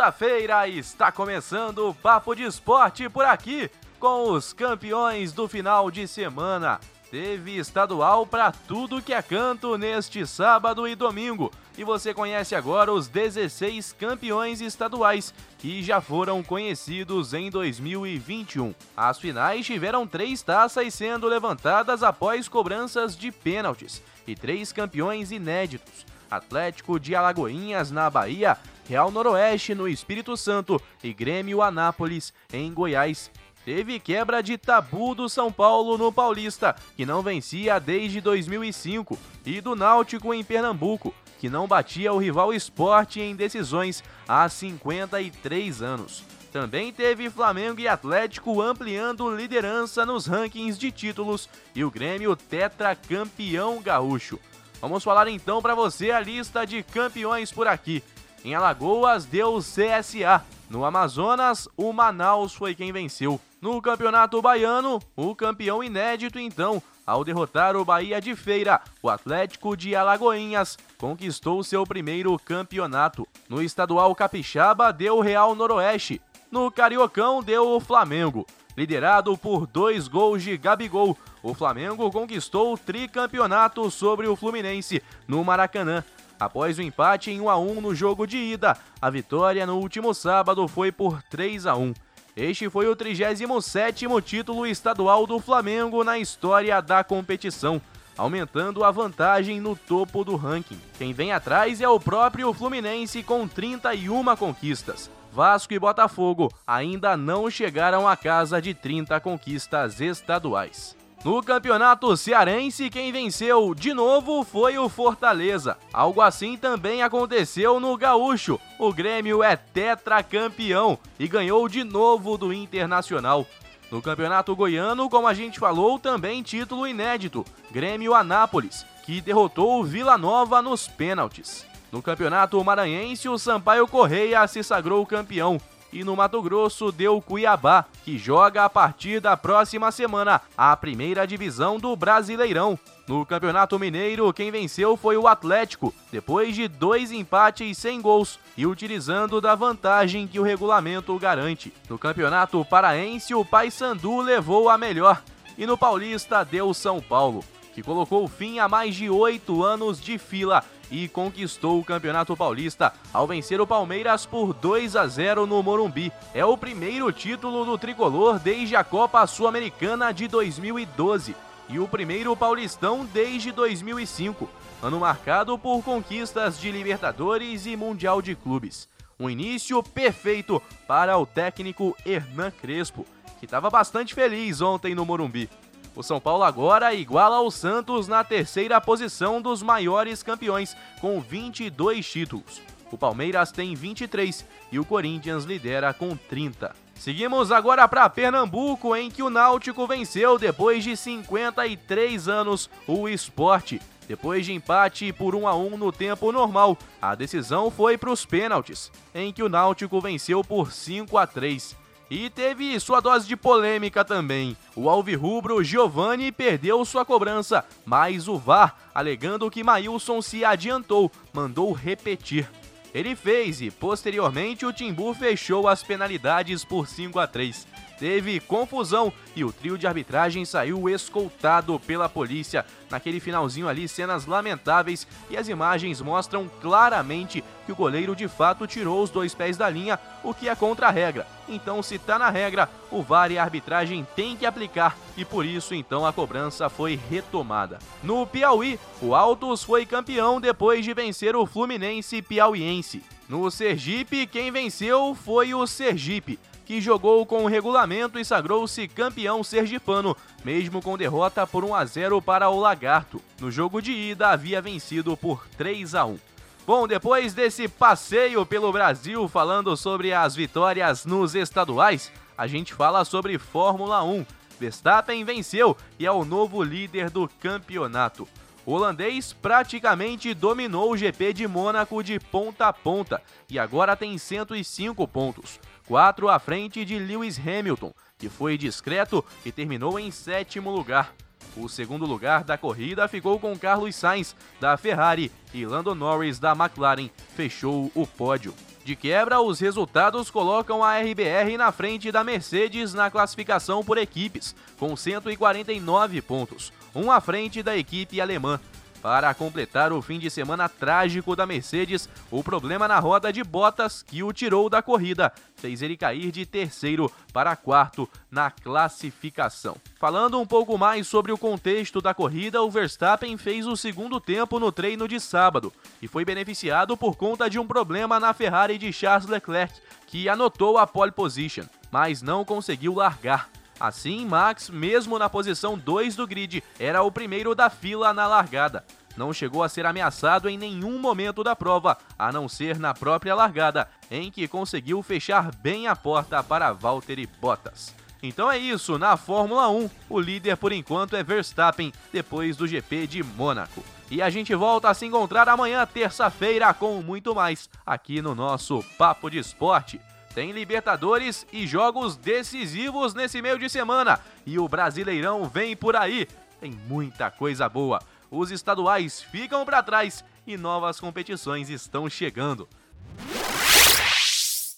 Segunda-feira está começando o Papo de Esporte por aqui com os campeões do final de semana. Teve estadual para tudo que é canto neste sábado e domingo. E você conhece agora os 16 campeões estaduais que já foram conhecidos em 2021. As finais tiveram três taças sendo levantadas após cobranças de pênaltis e três campeões inéditos. Atlético de Alagoinhas na Bahia, Real Noroeste no Espírito Santo e Grêmio Anápolis em Goiás teve quebra de tabu do São Paulo no Paulista, que não vencia desde 2005, e do Náutico em Pernambuco, que não batia o rival esporte em decisões há 53 anos. Também teve Flamengo e Atlético ampliando liderança nos rankings de títulos e o Grêmio tetracampeão gaúcho. Vamos falar então para você a lista de campeões por aqui. Em Alagoas deu CSA, no Amazonas o Manaus foi quem venceu. No Campeonato Baiano, o campeão inédito então, ao derrotar o Bahia de Feira, o Atlético de Alagoinhas conquistou seu primeiro campeonato. No Estadual Capixaba deu Real Noroeste. No Cariocão deu o Flamengo. Liderado por dois gols de Gabigol, o Flamengo conquistou o tricampeonato sobre o Fluminense no Maracanã. Após o empate em 1 a 1 no jogo de ida, a vitória no último sábado foi por 3 a 1. Este foi o 37º título estadual do Flamengo na história da competição, aumentando a vantagem no topo do ranking. Quem vem atrás é o próprio Fluminense com 31 conquistas. Vasco e Botafogo ainda não chegaram à casa de 30 conquistas estaduais. No campeonato cearense, quem venceu de novo foi o Fortaleza. Algo assim também aconteceu no Gaúcho. O Grêmio é tetracampeão e ganhou de novo do Internacional. No campeonato goiano, como a gente falou, também título inédito: Grêmio Anápolis, que derrotou o Vila Nova nos pênaltis. No campeonato maranhense, o Sampaio Correia se sagrou campeão e no Mato Grosso deu Cuiabá, que joga a partir da próxima semana a primeira divisão do Brasileirão. No Campeonato Mineiro, quem venceu foi o Atlético, depois de dois empates sem gols e utilizando da vantagem que o regulamento garante. No Campeonato Paraense, o Paysandu levou a melhor e no Paulista deu São Paulo, que colocou fim a mais de oito anos de fila e conquistou o Campeonato Paulista ao vencer o Palmeiras por 2 a 0 no Morumbi. É o primeiro título do tricolor desde a Copa Sul-Americana de 2012 e o primeiro paulistão desde 2005, ano marcado por conquistas de Libertadores e Mundial de Clubes. Um início perfeito para o técnico Hernan Crespo, que estava bastante feliz ontem no Morumbi. O São Paulo agora iguala ao Santos na terceira posição dos maiores campeões, com 22 títulos. O Palmeiras tem 23 e o Corinthians lidera com 30. Seguimos agora para Pernambuco, em que o Náutico venceu depois de 53 anos o esporte. Depois de empate por 1 a 1 no tempo normal, a decisão foi para os pênaltis, em que o Náutico venceu por 5 a 3. E teve sua dose de polêmica também. O alvirrubro Giovanni perdeu sua cobrança, mas o VAR, alegando que Maílson se adiantou, mandou repetir. Ele fez e, posteriormente, o Timbu fechou as penalidades por 5 a 3 teve confusão e o trio de arbitragem saiu escoltado pela polícia. Naquele finalzinho ali, cenas lamentáveis e as imagens mostram claramente que o goleiro de fato tirou os dois pés da linha, o que é contra a regra. Então, se tá na regra, o VAR e a arbitragem tem que aplicar e por isso então a cobrança foi retomada. No Piauí, o Altos foi campeão depois de vencer o Fluminense Piauiense. No Sergipe, quem venceu foi o Sergipe que jogou com o regulamento e sagrou-se campeão sergipano, mesmo com derrota por 1 a 0 para o Lagarto. No jogo de ida havia vencido por 3 a 1. Bom, depois desse passeio pelo Brasil falando sobre as vitórias nos estaduais, a gente fala sobre Fórmula 1. Verstappen venceu e é o novo líder do campeonato. O holandês praticamente dominou o GP de Mônaco de ponta a ponta e agora tem 105 pontos, 4 à frente de Lewis Hamilton, que foi discreto e terminou em sétimo lugar. O segundo lugar da corrida ficou com Carlos Sainz, da Ferrari, e Lando Norris, da McLaren, fechou o pódio. De quebra, os resultados colocam a RBR na frente da Mercedes na classificação por equipes, com 149 pontos, um à frente da equipe alemã. Para completar o fim de semana trágico da Mercedes, o problema na roda de Bottas, que o tirou da corrida, fez ele cair de terceiro para quarto na classificação. Falando um pouco mais sobre o contexto da corrida, o Verstappen fez o segundo tempo no treino de sábado e foi beneficiado por conta de um problema na Ferrari de Charles Leclerc, que anotou a pole position, mas não conseguiu largar. Assim, Max, mesmo na posição 2 do grid, era o primeiro da fila na largada. Não chegou a ser ameaçado em nenhum momento da prova, a não ser na própria largada, em que conseguiu fechar bem a porta para Valtteri Bottas. Então é isso, na Fórmula 1, o líder por enquanto é Verstappen, depois do GP de Mônaco. E a gente volta a se encontrar amanhã, terça-feira, com muito mais, aqui no nosso Papo de Esporte. Tem Libertadores e jogos decisivos nesse meio de semana. E o Brasileirão vem por aí. Tem muita coisa boa. Os estaduais ficam para trás e novas competições estão chegando.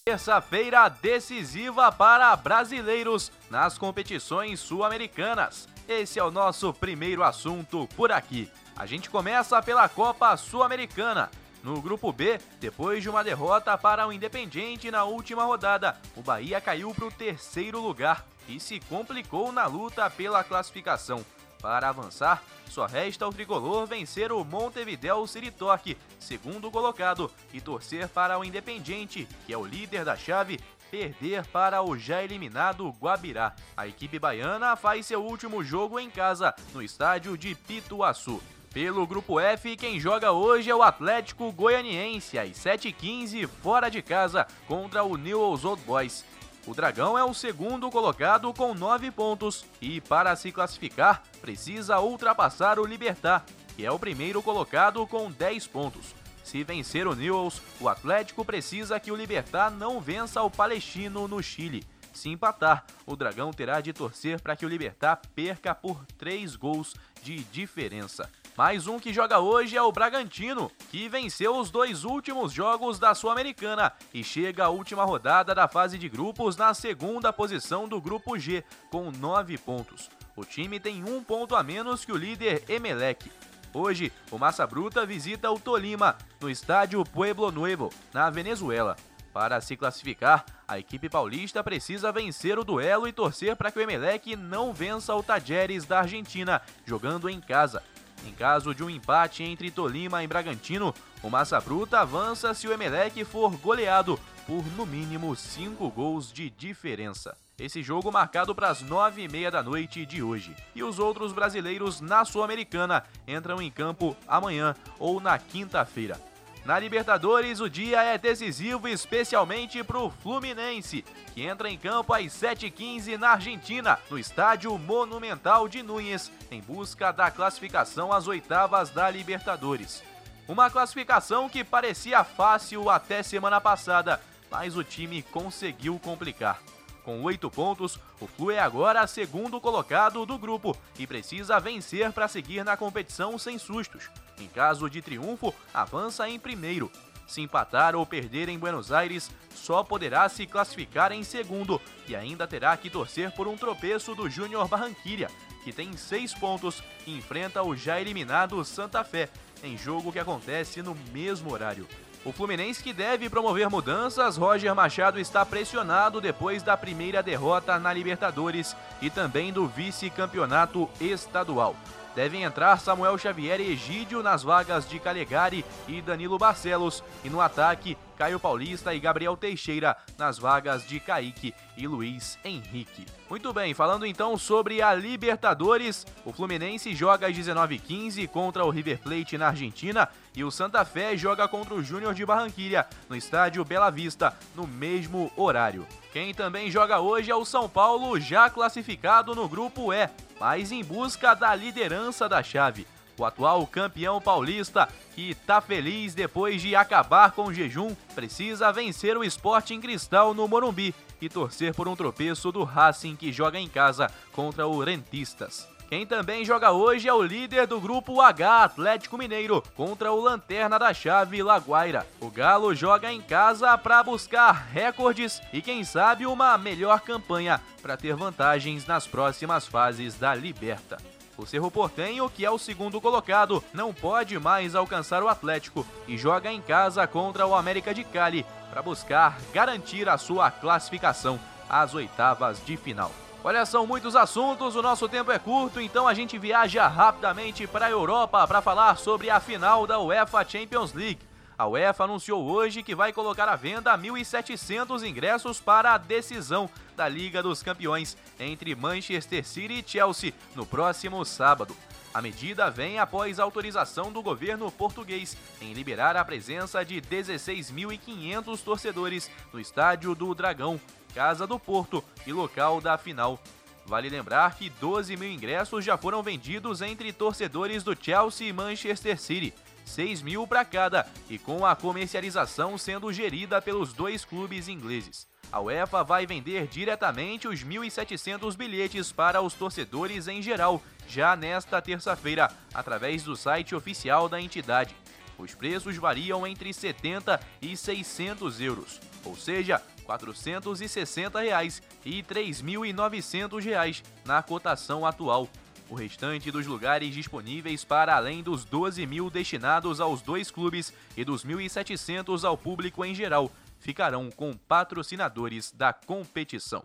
Terça-feira decisiva para brasileiros nas competições sul-americanas. Esse é o nosso primeiro assunto por aqui. A gente começa pela Copa Sul-Americana. No grupo B, depois de uma derrota para o Independiente na última rodada, o Bahia caiu para o terceiro lugar e se complicou na luta pela classificação. Para avançar, só resta o tricolor vencer o Montevideo City Torque, segundo colocado, e torcer para o Independiente, que é o líder da chave, perder para o já eliminado Guabirá. A equipe baiana faz seu último jogo em casa, no estádio de Pituaçu. Pelo grupo F, quem joga hoje é o Atlético Goianiense, às 7h15, fora de casa, contra o Newell's Old Boys. O Dragão é o segundo colocado com 9 pontos e, para se classificar, precisa ultrapassar o Libertar, que é o primeiro colocado com 10 pontos. Se vencer o Newells, o Atlético precisa que o Libertar não vença o Palestino no Chile. Se empatar, o Dragão terá de torcer para que o Libertar perca por 3 gols de diferença. Mais um que joga hoje é o Bragantino, que venceu os dois últimos jogos da Sul-Americana e chega à última rodada da fase de grupos na segunda posição do grupo G, com nove pontos. O time tem um ponto a menos que o líder Emelec. Hoje, o Massa Bruta visita o Tolima, no estádio Pueblo Nuevo, na Venezuela. Para se classificar, a equipe paulista precisa vencer o duelo e torcer para que o Emelec não vença o Tajeres da Argentina, jogando em casa. Em caso de um empate entre Tolima e Bragantino, o Massa Bruta avança se o Emelec for goleado por no mínimo 5 gols de diferença. Esse jogo marcado para as nove e meia da noite de hoje. E os outros brasileiros na Sul-Americana entram em campo amanhã ou na quinta-feira. Na Libertadores, o dia é decisivo especialmente para o Fluminense, que entra em campo às 7h15 na Argentina, no estádio Monumental de Núñez, em busca da classificação às oitavas da Libertadores. Uma classificação que parecia fácil até semana passada, mas o time conseguiu complicar. Com oito pontos, o Flu é agora segundo colocado do grupo e precisa vencer para seguir na competição sem sustos. Em caso de triunfo, avança em primeiro. Se empatar ou perder em Buenos Aires, só poderá se classificar em segundo e ainda terá que torcer por um tropeço do Júnior Barranquilha, que tem seis pontos e enfrenta o já eliminado Santa Fé, em jogo que acontece no mesmo horário. O Fluminense que deve promover mudanças, Roger Machado está pressionado depois da primeira derrota na Libertadores e também do vice-campeonato estadual. Devem entrar Samuel Xavier e Egídio nas vagas de Calegari e Danilo Barcelos e no ataque Caio Paulista e Gabriel Teixeira nas vagas de Kaique e Luiz Henrique. Muito bem, falando então sobre a Libertadores, o Fluminense joga às 19h15 contra o River Plate na Argentina e o Santa Fé joga contra o Júnior de Barranquilha no estádio Bela Vista no mesmo horário. Quem também joga hoje é o São Paulo, já classificado no grupo E, mas em busca da liderança da chave o atual campeão paulista, que está feliz depois de acabar com o jejum, precisa vencer o esporte em cristal no Morumbi e torcer por um tropeço do Racing que joga em casa contra o Rentistas. Quem também joga hoje é o líder do grupo H, Atlético Mineiro, contra o Lanterna da Chave, Laguaira. O Galo joga em casa para buscar recordes e, quem sabe, uma melhor campanha para ter vantagens nas próximas fases da Liberta. O Cerro Portenho, que é o segundo colocado, não pode mais alcançar o Atlético e joga em casa contra o América de Cali para buscar garantir a sua classificação às oitavas de final. Olha, são muitos assuntos, o nosso tempo é curto, então a gente viaja rapidamente para a Europa para falar sobre a final da UEFA Champions League. A UEFA anunciou hoje que vai colocar à venda 1.700 ingressos para a decisão da Liga dos Campeões entre Manchester City e Chelsea no próximo sábado. A medida vem após autorização do governo português em liberar a presença de 16.500 torcedores no estádio do Dragão, Casa do Porto e local da final. Vale lembrar que 12 mil ingressos já foram vendidos entre torcedores do Chelsea e Manchester City. 6 mil para cada, e com a comercialização sendo gerida pelos dois clubes ingleses. A UEFA vai vender diretamente os 1.700 bilhetes para os torcedores em geral, já nesta terça-feira, através do site oficial da entidade. Os preços variam entre 70 e 600 euros, ou seja, 460 reais e 3.900 reais na cotação atual. O restante dos lugares disponíveis para além dos 12 mil destinados aos dois clubes e dos 1.700 ao público em geral ficarão com patrocinadores da competição.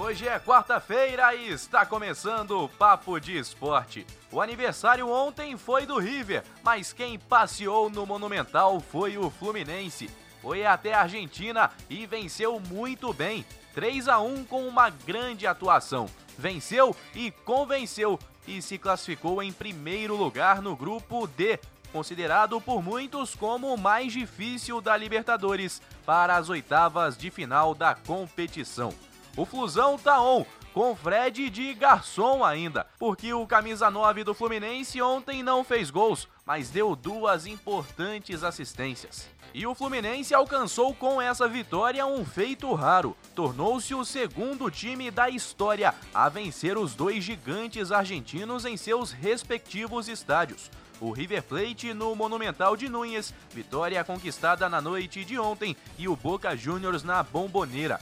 Hoje é quarta-feira e está começando o Papo de Esporte. O aniversário ontem foi do River, mas quem passeou no Monumental foi o Fluminense. Foi até a Argentina e venceu muito bem, 3 a 1 com uma grande atuação venceu e convenceu e se classificou em primeiro lugar no grupo D, considerado por muitos como o mais difícil da Libertadores para as oitavas de final da competição. O Flusão tá on, com Fred de garçom ainda, porque o camisa 9 do Fluminense ontem não fez gols, mas deu duas importantes assistências. E o Fluminense alcançou com essa vitória um feito raro. Tornou-se o segundo time da história a vencer os dois gigantes argentinos em seus respectivos estádios. O River Plate no Monumental de Núñez, vitória conquistada na noite de ontem, e o Boca Juniors na Bomboneira.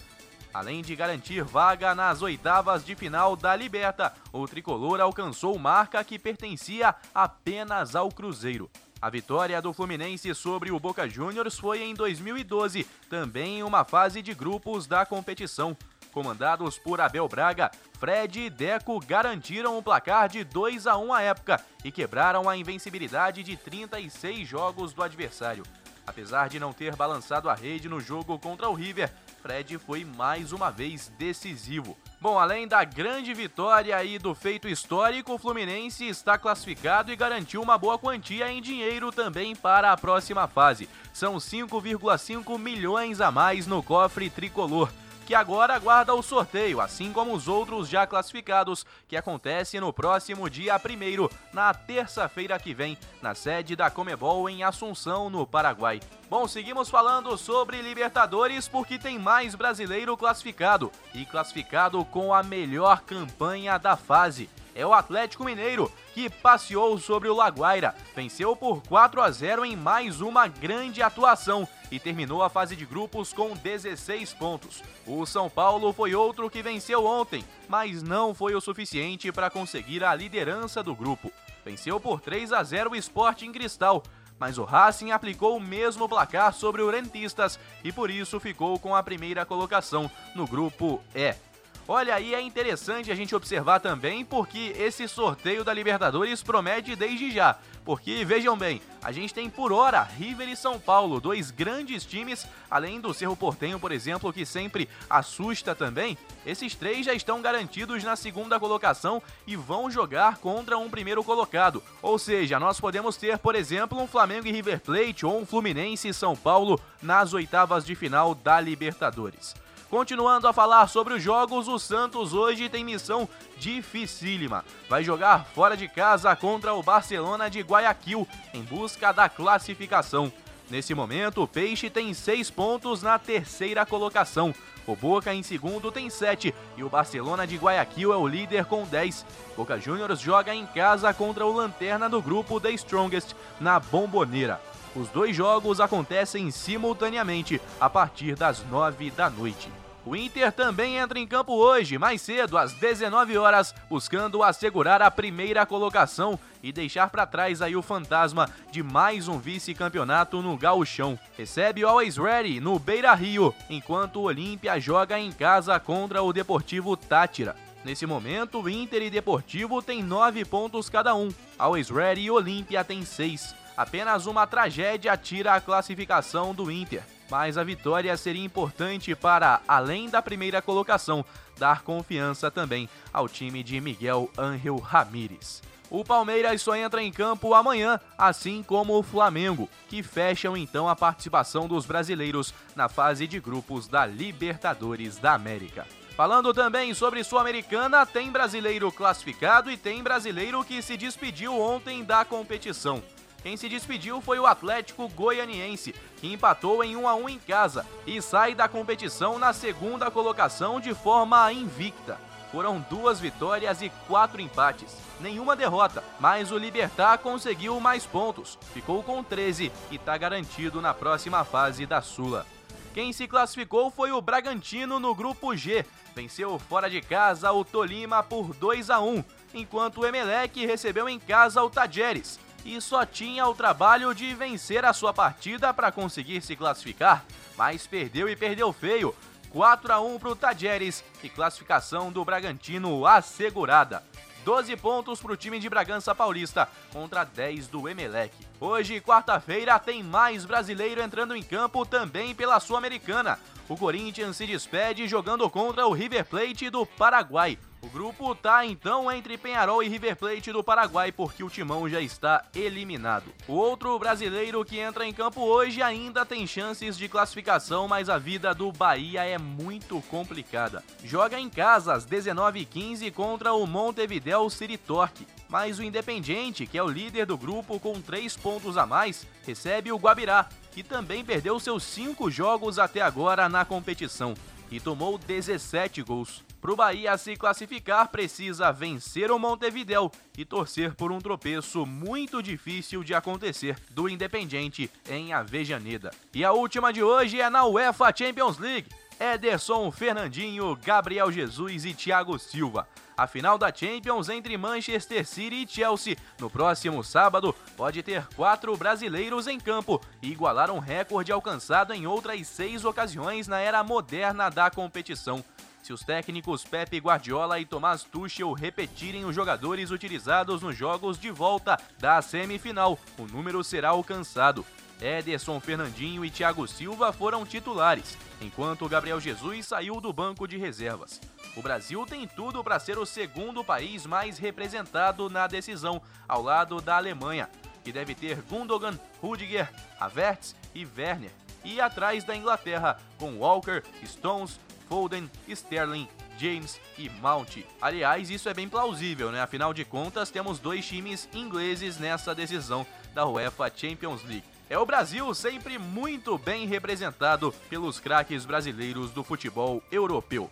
Além de garantir vaga nas oitavas de final da Liberta, o tricolor alcançou marca que pertencia apenas ao Cruzeiro. A vitória do Fluminense sobre o Boca Juniors foi em 2012, também em uma fase de grupos da competição. Comandados por Abel Braga, Fred e Deco garantiram um placar de 2 a 1 à época e quebraram a invencibilidade de 36 jogos do adversário. Apesar de não ter balançado a rede no jogo contra o River, Fred foi mais uma vez decisivo. Bom, além da grande vitória e do feito histórico, o Fluminense está classificado e garantiu uma boa quantia em dinheiro também para a próxima fase. São 5,5 milhões a mais no cofre tricolor que agora aguarda o sorteio, assim como os outros já classificados, que acontece no próximo dia 1 na terça-feira que vem, na sede da Comebol em Assunção, no Paraguai. Bom, seguimos falando sobre Libertadores porque tem mais brasileiro classificado e classificado com a melhor campanha da fase é o Atlético Mineiro, que passeou sobre o Laguaira, venceu por 4 a 0 em mais uma grande atuação e terminou a fase de grupos com 16 pontos. O São Paulo foi outro que venceu ontem, mas não foi o suficiente para conseguir a liderança do grupo. Venceu por 3 a 0 o Sporting Cristal, mas o Racing aplicou o mesmo placar sobre o Rentistas e por isso ficou com a primeira colocação no grupo E. Olha aí, é interessante a gente observar também porque esse sorteio da Libertadores promete desde já. Porque vejam bem, a gente tem por hora River e São Paulo, dois grandes times, além do Cerro Portenho, por exemplo, que sempre assusta também. Esses três já estão garantidos na segunda colocação e vão jogar contra um primeiro colocado. Ou seja, nós podemos ter, por exemplo, um Flamengo e River Plate ou um Fluminense e São Paulo nas oitavas de final da Libertadores. Continuando a falar sobre os jogos, o Santos hoje tem missão dificílima. Vai jogar fora de casa contra o Barcelona de Guayaquil em busca da classificação. Nesse momento, o Peixe tem seis pontos na terceira colocação. O Boca em segundo tem sete e o Barcelona de Guayaquil é o líder com 10. Boca Juniors joga em casa contra o Lanterna do grupo The Strongest na Bomboneira. Os dois jogos acontecem simultaneamente a partir das 9 da noite. O Inter também entra em campo hoje, mais cedo, às 19 horas, buscando assegurar a primeira colocação e deixar para trás aí o fantasma de mais um vice-campeonato no Gauchão. Recebe o Always Ready no Beira-Rio, enquanto o Olímpia joga em casa contra o Deportivo Tátira. Nesse momento, Inter e Deportivo têm nove pontos cada um. Always Ready e Olímpia têm seis. Apenas uma tragédia tira a classificação do Inter mas a vitória seria importante para, além da primeira colocação, dar confiança também ao time de Miguel Ángel Ramírez. O Palmeiras só entra em campo amanhã, assim como o Flamengo, que fecham então a participação dos brasileiros na fase de grupos da Libertadores da América. Falando também sobre Sul-Americana, tem brasileiro classificado e tem brasileiro que se despediu ontem da competição. Quem se despediu foi o Atlético Goianiense, que empatou em 1 a 1 em casa e sai da competição na segunda colocação de forma invicta. Foram duas vitórias e quatro empates, nenhuma derrota, mas o Libertar conseguiu mais pontos, ficou com 13 e está garantido na próxima fase da Sula. Quem se classificou foi o Bragantino no grupo G, venceu fora de casa o Tolima por 2 a 1, enquanto o Emelec recebeu em casa o Tajeres e só tinha o trabalho de vencer a sua partida para conseguir se classificar, mas perdeu e perdeu feio. 4 a 1 para o Tajeres e classificação do Bragantino assegurada. 12 pontos para o time de Bragança Paulista contra 10 do Emelec. Hoje, quarta-feira, tem mais brasileiro entrando em campo também pela Sul-Americana. O Corinthians se despede jogando contra o River Plate do Paraguai. O grupo tá então entre Penharol e River Plate do Paraguai porque o Timão já está eliminado. O outro brasileiro que entra em campo hoje ainda tem chances de classificação, mas a vida do Bahia é muito complicada. Joga em casa às 19h15 contra o Montevideo City Torque. Mas o Independiente, que é o líder do grupo com três pontos a mais, recebe o Guabirá, que também perdeu seus cinco jogos até agora na competição e tomou 17 gols. Para o Bahia se classificar, precisa vencer o Montevideo e torcer por um tropeço muito difícil de acontecer do Independiente em Avejaneda. E a última de hoje é na UEFA Champions League. Ederson, Fernandinho, Gabriel Jesus e Thiago Silva. A final da Champions entre Manchester City e Chelsea no próximo sábado pode ter quatro brasileiros em campo e igualar um recorde alcançado em outras seis ocasiões na era moderna da competição. Se os técnicos Pepe Guardiola e Tomás Tuchel repetirem os jogadores utilizados nos jogos de volta da semifinal, o número será alcançado. Ederson Fernandinho e Thiago Silva foram titulares, enquanto Gabriel Jesus saiu do banco de reservas. O Brasil tem tudo para ser o segundo país mais representado na decisão, ao lado da Alemanha, que deve ter Gundogan, Rudiger, Havertz e Werner, e atrás da Inglaterra, com Walker, Stones, Foden, Sterling, James e Mount. Aliás, isso é bem plausível, né? Afinal de contas, temos dois times ingleses nessa decisão da UEFA Champions League. É o Brasil sempre muito bem representado pelos craques brasileiros do futebol europeu.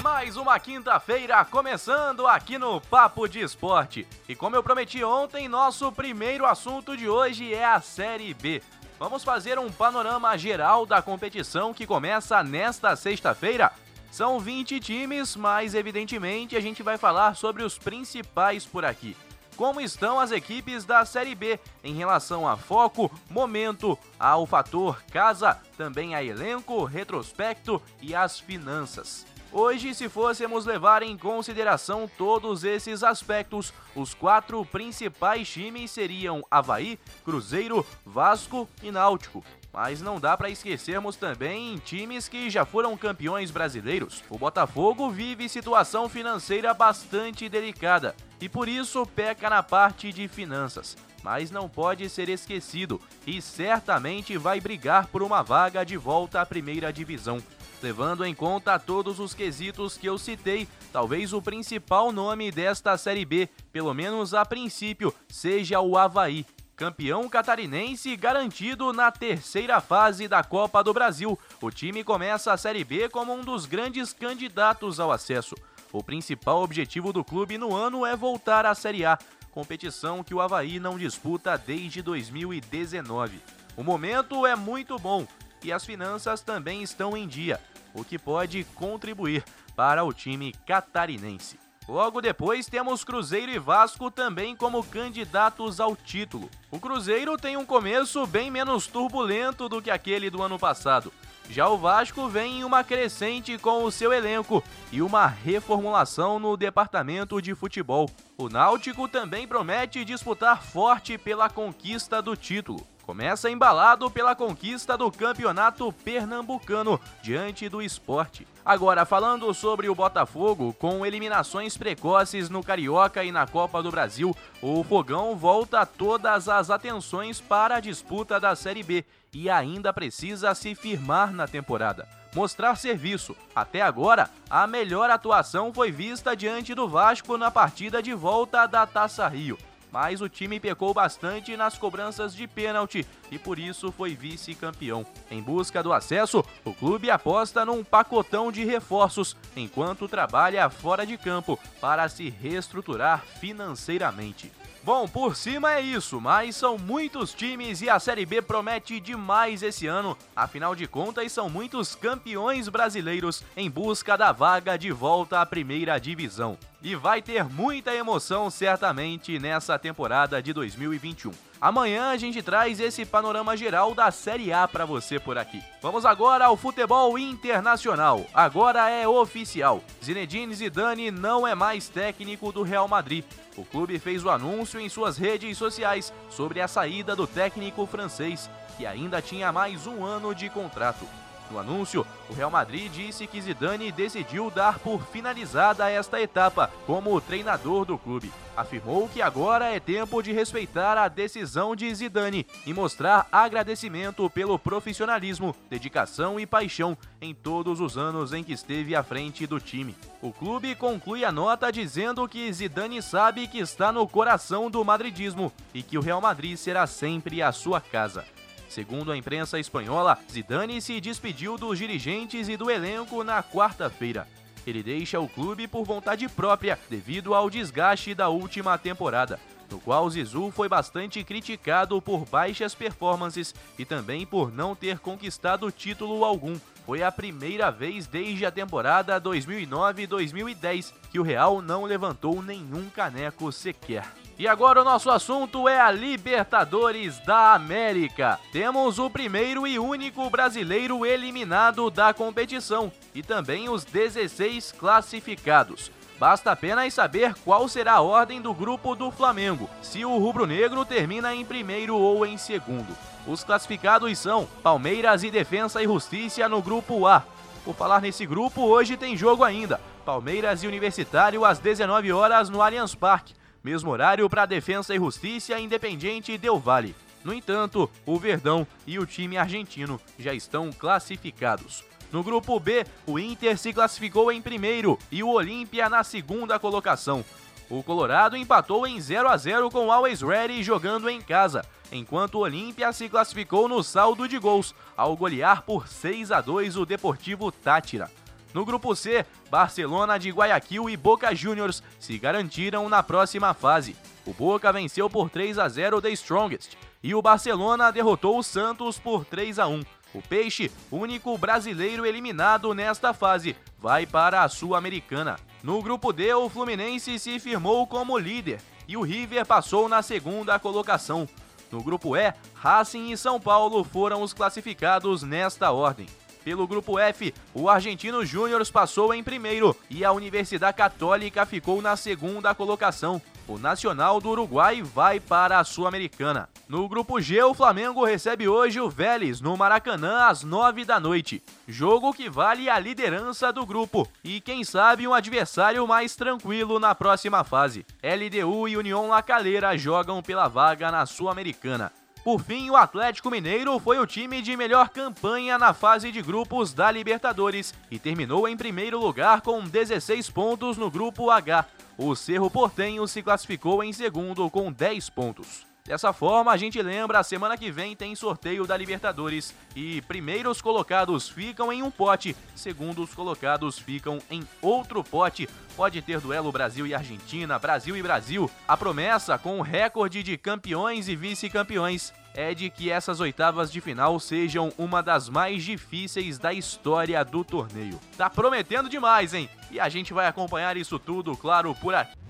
Mais uma quinta-feira começando aqui no Papo de Esporte. E como eu prometi ontem, nosso primeiro assunto de hoje é a Série B. Vamos fazer um panorama geral da competição que começa nesta sexta-feira. São 20 times, mas evidentemente a gente vai falar sobre os principais por aqui. como estão as equipes da Série B em relação a foco, momento, ao fator casa, também a elenco, retrospecto e as finanças. Hoje, se fôssemos levar em consideração todos esses aspectos, os quatro principais times seriam Havaí, Cruzeiro, Vasco e Náutico. Mas não dá para esquecermos também times que já foram campeões brasileiros. O Botafogo vive situação financeira bastante delicada e por isso peca na parte de finanças. Mas não pode ser esquecido e certamente vai brigar por uma vaga de volta à primeira divisão. Levando em conta todos os quesitos que eu citei, talvez o principal nome desta Série B, pelo menos a princípio, seja o Havaí. Campeão catarinense garantido na terceira fase da Copa do Brasil. O time começa a Série B como um dos grandes candidatos ao acesso. O principal objetivo do clube no ano é voltar à Série A, competição que o Havaí não disputa desde 2019. O momento é muito bom e as finanças também estão em dia, o que pode contribuir para o time catarinense. Logo depois temos Cruzeiro e Vasco também como candidatos ao título. O Cruzeiro tem um começo bem menos turbulento do que aquele do ano passado. Já o Vasco vem em uma crescente com o seu elenco e uma reformulação no departamento de futebol. O Náutico também promete disputar forte pela conquista do título começa embalado pela conquista do campeonato pernambucano diante do esporte. Agora, falando sobre o Botafogo, com eliminações precoces no Carioca e na Copa do Brasil, o Fogão volta todas as atenções para a disputa da Série B e ainda precisa se firmar na temporada. Mostrar serviço. Até agora, a melhor atuação foi vista diante do Vasco na partida de volta da Taça Rio mas o time pecou bastante nas cobranças de pênalti e por isso foi vice-campeão. Em busca do acesso, o clube aposta num pacotão de reforços enquanto trabalha fora de campo para se reestruturar financeiramente. Bom, por cima é isso, mas são muitos times e a Série B promete demais esse ano. Afinal de contas, são muitos campeões brasileiros em busca da vaga de volta à primeira divisão. E vai ter muita emoção certamente nessa temporada de 2021. Amanhã a gente traz esse panorama geral da Série A para você por aqui. Vamos agora ao futebol internacional. Agora é oficial. Zinedine Zidane não é mais técnico do Real Madrid. O clube fez o anúncio em suas redes sociais sobre a saída do técnico francês, que ainda tinha mais um ano de contrato. No anúncio, o Real Madrid disse que Zidane decidiu dar por finalizada esta etapa como treinador do clube. Afirmou que agora é tempo de respeitar a decisão de Zidane e mostrar agradecimento pelo profissionalismo, dedicação e paixão em todos os anos em que esteve à frente do time. O clube conclui a nota dizendo que Zidane sabe que está no coração do madridismo e que o Real Madrid será sempre a sua casa. Segundo a imprensa espanhola, Zidane se despediu dos dirigentes e do elenco na quarta-feira. Ele deixa o clube por vontade própria devido ao desgaste da última temporada, no qual Zizou foi bastante criticado por baixas performances e também por não ter conquistado título algum. Foi a primeira vez desde a temporada 2009-2010 que o Real não levantou nenhum caneco sequer. E agora o nosso assunto é a Libertadores da América. Temos o primeiro e único brasileiro eliminado da competição e também os 16 classificados. Basta apenas saber qual será a ordem do grupo do Flamengo, se o rubro-negro termina em primeiro ou em segundo. Os classificados são Palmeiras e Defensa e Justiça no grupo A. Por falar nesse grupo, hoje tem jogo ainda. Palmeiras e Universitário às 19 horas no Allianz Parque. Mesmo horário para Defensa e Justiça Independiente Del Valle. No entanto, o Verdão e o time argentino já estão classificados. No grupo B, o Inter se classificou em primeiro e o Olímpia na segunda colocação. O Colorado empatou em 0 a 0 com o Always Ready jogando em casa, enquanto o Olímpia se classificou no saldo de gols ao golear por 6 a 2 o Deportivo Tátira. No grupo C, Barcelona de Guayaquil e Boca Juniors se garantiram na próxima fase. O Boca venceu por 3 a 0 o The Strongest e o Barcelona derrotou o Santos por 3 a 1. O Peixe, único brasileiro eliminado nesta fase, vai para a Sul-Americana. No grupo D, o Fluminense se firmou como líder e o River passou na segunda colocação. No grupo E, Racing e São Paulo foram os classificados nesta ordem. Pelo grupo F, o Argentino Júnior passou em primeiro e a Universidade Católica ficou na segunda colocação. O Nacional do Uruguai vai para a Sul-Americana. No grupo G, o Flamengo recebe hoje o Vélez no Maracanã às 9 da noite. Jogo que vale a liderança do grupo e, quem sabe, um adversário mais tranquilo na próxima fase. LDU e União La Calera jogam pela vaga na Sul-Americana. Por fim, o Atlético Mineiro foi o time de melhor campanha na fase de grupos da Libertadores e terminou em primeiro lugar com 16 pontos no grupo H. O Cerro Portenho se classificou em segundo com 10 pontos. Dessa forma, a gente lembra, semana que vem tem sorteio da Libertadores e primeiros colocados ficam em um pote, segundos colocados ficam em outro pote. Pode ter duelo Brasil e Argentina, Brasil e Brasil. A promessa, com o recorde de campeões e vice-campeões, é de que essas oitavas de final sejam uma das mais difíceis da história do torneio. Tá prometendo demais, hein? E a gente vai acompanhar isso tudo, claro, por aqui.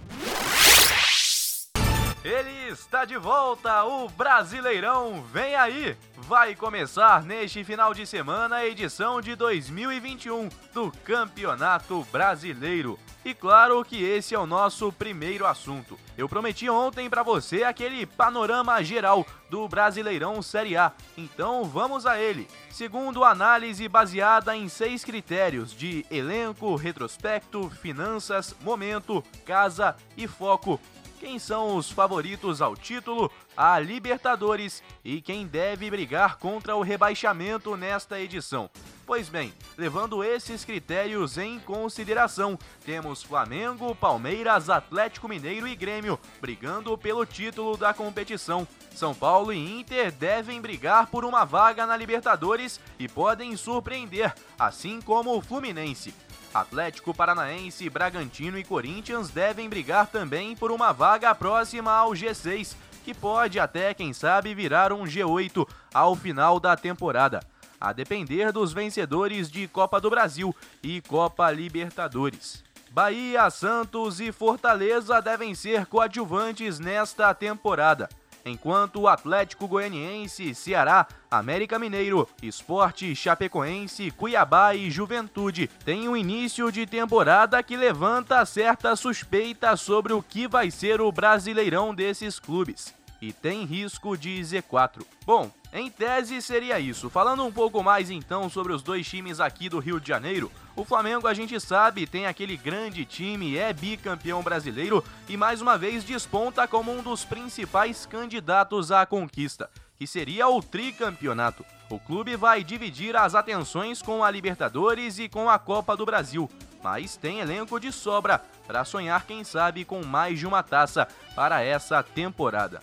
Ele está de volta, o Brasileirão vem aí! Vai começar neste final de semana a edição de 2021 do Campeonato Brasileiro. E claro que esse é o nosso primeiro assunto. Eu prometi ontem para você aquele panorama geral do Brasileirão Série A. Então vamos a ele. Segundo análise baseada em seis critérios de elenco, retrospecto, finanças, momento, casa e foco, quem são os favoritos ao título, a Libertadores e quem deve brigar contra o rebaixamento nesta edição. Pois bem, levando esses critérios em consideração, temos Flamengo, Palmeiras, Atlético Mineiro e Grêmio brigando pelo título da competição. São Paulo e Inter devem brigar por uma vaga na Libertadores e podem surpreender, assim como o Fluminense. Atlético Paranaense, Bragantino e Corinthians devem brigar também por uma vaga próxima ao G6, que pode até, quem sabe, virar um G8 ao final da temporada, a depender dos vencedores de Copa do Brasil e Copa Libertadores. Bahia, Santos e Fortaleza devem ser coadjuvantes nesta temporada enquanto o Atlético Goianiense, Ceará, América Mineiro, Esporte, Chapecoense, Cuiabá e Juventude têm um início de temporada que levanta certa suspeita sobre o que vai ser o brasileirão desses clubes e tem risco de Z4. Bom, em tese seria isso. Falando um pouco mais então sobre os dois times aqui do Rio de Janeiro, o Flamengo a gente sabe tem aquele grande time, é bicampeão brasileiro e mais uma vez desponta como um dos principais candidatos à conquista, que seria o tricampeonato. O clube vai dividir as atenções com a Libertadores e com a Copa do Brasil, mas tem elenco de sobra para sonhar, quem sabe, com mais de uma taça para essa temporada.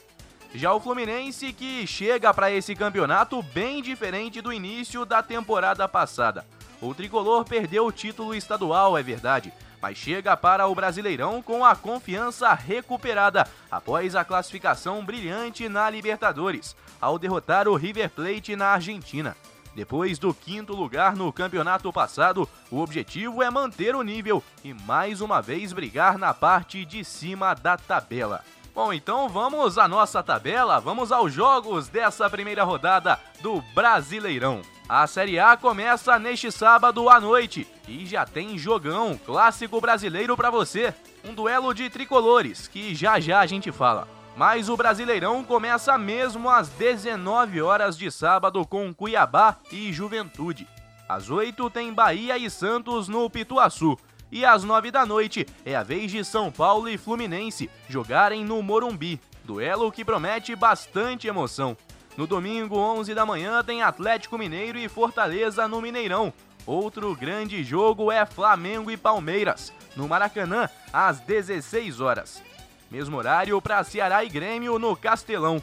Já o Fluminense que chega para esse campeonato bem diferente do início da temporada passada. O tricolor perdeu o título estadual, é verdade, mas chega para o Brasileirão com a confiança recuperada após a classificação brilhante na Libertadores, ao derrotar o River Plate na Argentina. Depois do quinto lugar no campeonato passado, o objetivo é manter o nível e mais uma vez brigar na parte de cima da tabela. Bom, então vamos à nossa tabela, vamos aos jogos dessa primeira rodada do Brasileirão. A Série A começa neste sábado à noite e já tem jogão clássico brasileiro para você. Um duelo de tricolores que já já a gente fala. Mas o Brasileirão começa mesmo às 19 horas de sábado com Cuiabá e Juventude. Às 8 tem Bahia e Santos no Pituaçu. E às nove da noite é a vez de São Paulo e Fluminense jogarem no Morumbi. Duelo que promete bastante emoção. No domingo, 11 da manhã, tem Atlético Mineiro e Fortaleza no Mineirão. Outro grande jogo é Flamengo e Palmeiras, no Maracanã, às 16 horas. Mesmo horário para Ceará e Grêmio no Castelão.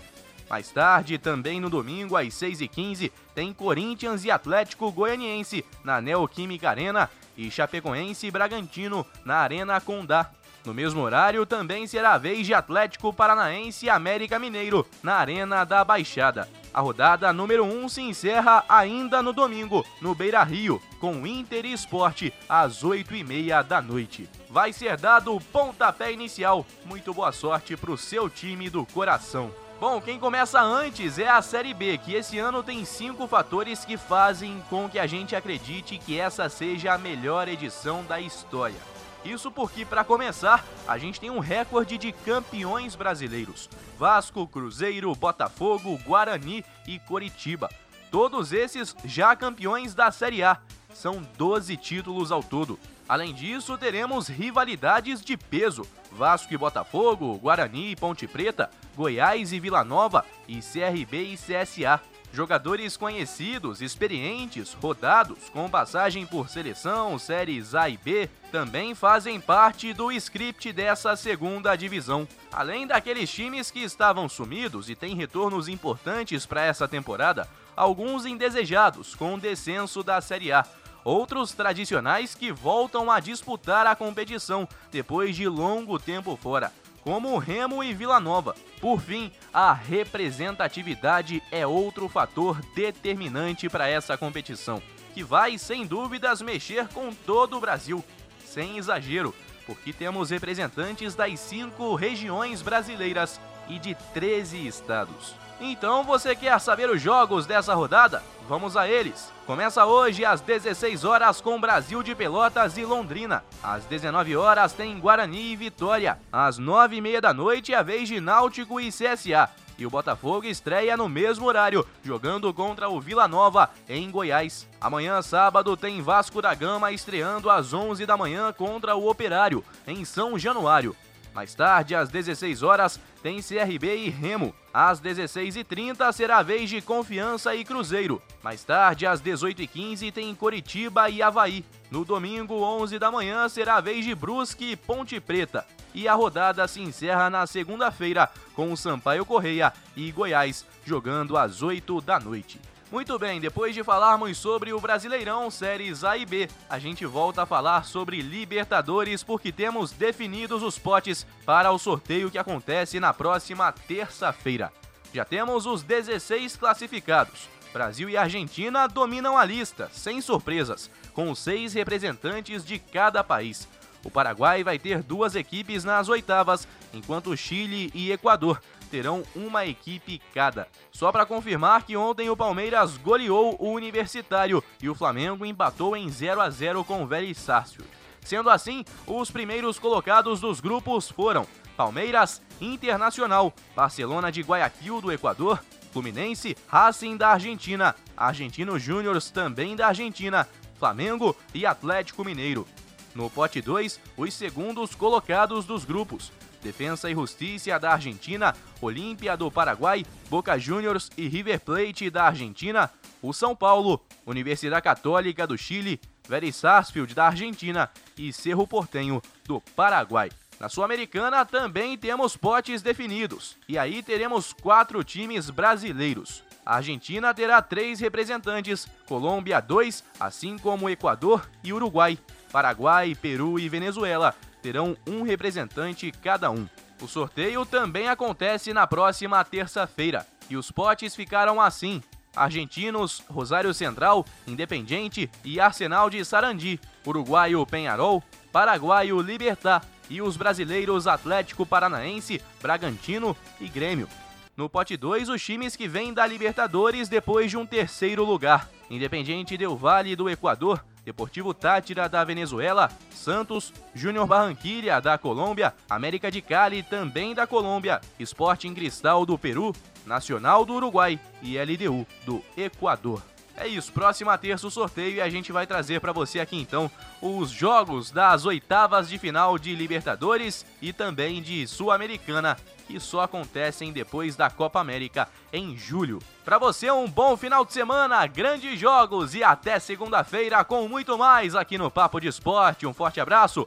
Mais tarde, também no domingo, às 6h15, tem Corinthians e Atlético Goianiense na Neoquímica Arena e Chapecoense e Bragantino na Arena Condá. No mesmo horário, também será a vez de Atlético Paranaense e América Mineiro na Arena da Baixada. A rodada número 1 se encerra ainda no domingo, no Beira Rio, com Inter e Esporte às 8h30 da noite. Vai ser dado o pontapé inicial. Muito boa sorte para o seu time do coração. Bom, quem começa antes é a Série B, que esse ano tem cinco fatores que fazem com que a gente acredite que essa seja a melhor edição da história. Isso porque, para começar, a gente tem um recorde de campeões brasileiros: Vasco, Cruzeiro, Botafogo, Guarani e Coritiba. Todos esses já campeões da Série A. São 12 títulos ao todo. Além disso, teremos rivalidades de peso: Vasco e Botafogo, Guarani e Ponte Preta, Goiás e Vila Nova e CRB e CSA. Jogadores conhecidos, experientes, rodados, com passagem por seleção, séries A e B, também fazem parte do script dessa segunda divisão. Além daqueles times que estavam sumidos e têm retornos importantes para essa temporada, alguns indesejados com o descenso da Série A outros tradicionais que voltam a disputar a competição depois de longo tempo fora, como Remo e Vila Nova. Por fim, a representatividade é outro fator determinante para essa competição, que vai sem dúvidas mexer com todo o Brasil, sem exagero, porque temos representantes das cinco regiões brasileiras e de 13 estados. Então você quer saber os jogos dessa rodada? Vamos a eles. Começa hoje às 16 horas com Brasil de Pelotas e Londrina. Às 19 horas tem Guarani e Vitória. Às 9 e meia da noite é a vez de Náutico e CSA. E o Botafogo estreia no mesmo horário, jogando contra o Vila Nova, em Goiás. Amanhã, sábado, tem Vasco da Gama estreando às 11 da manhã contra o Operário, em São Januário. Mais tarde, às 16 horas, tem CRB e Remo. Às 16h30 será a vez de Confiança e Cruzeiro. Mais tarde, às 18h15, tem Coritiba e Havaí. No domingo, 11 da manhã, será a vez de Brusque e Ponte Preta. E a rodada se encerra na segunda-feira, com o Sampaio Correia e Goiás jogando às 8 da noite. Muito bem, depois de falarmos sobre o Brasileirão Séries A e B, a gente volta a falar sobre Libertadores porque temos definidos os potes para o sorteio que acontece na próxima terça-feira. Já temos os 16 classificados. Brasil e Argentina dominam a lista, sem surpresas, com seis representantes de cada país. O Paraguai vai ter duas equipes nas oitavas, enquanto Chile e Equador terão uma equipe cada. Só para confirmar que ontem o Palmeiras goleou o Universitário e o Flamengo empatou em 0 a 0 com o Vélez Sarsfield. Sendo assim, os primeiros colocados dos grupos foram Palmeiras, Internacional, Barcelona de Guayaquil do Equador, Fluminense, Racing da Argentina, Argentinos Júniors também da Argentina, Flamengo e Atlético Mineiro. No pote 2, os segundos colocados dos grupos: Defensa e Justiça da Argentina, Olímpia do Paraguai, Boca Juniors e River Plate da Argentina, o São Paulo, Universidade Católica do Chile, Vélez Sarsfield da Argentina e Cerro Portenho do Paraguai. Na Sul-Americana também temos potes definidos, e aí teremos quatro times brasileiros. A Argentina terá três representantes, Colômbia dois, assim como Equador e Uruguai. Paraguai, Peru e Venezuela terão um representante cada um. O sorteio também acontece na próxima terça-feira e os potes ficaram assim: Argentinos, Rosário Central, Independente e Arsenal de Sarandi, Uruguaio Penharol, Paraguaio Libertar e os brasileiros Atlético Paranaense, Bragantino e Grêmio. No pote 2, os times que vêm da Libertadores depois de um terceiro lugar. Independiente Del Vale do Equador, Deportivo Tátira da Venezuela, Santos, Júnior Barranquilla da Colômbia, América de Cali também da Colômbia, Sporting Cristal do Peru, Nacional do Uruguai e LDU do Equador. É isso, próxima terça o sorteio e a gente vai trazer para você aqui então os jogos das oitavas de final de Libertadores e também de Sul-Americana que só acontecem depois da Copa América em julho. Para você, um bom final de semana, grandes jogos e até segunda-feira com muito mais aqui no Papo de Esporte. Um forte abraço.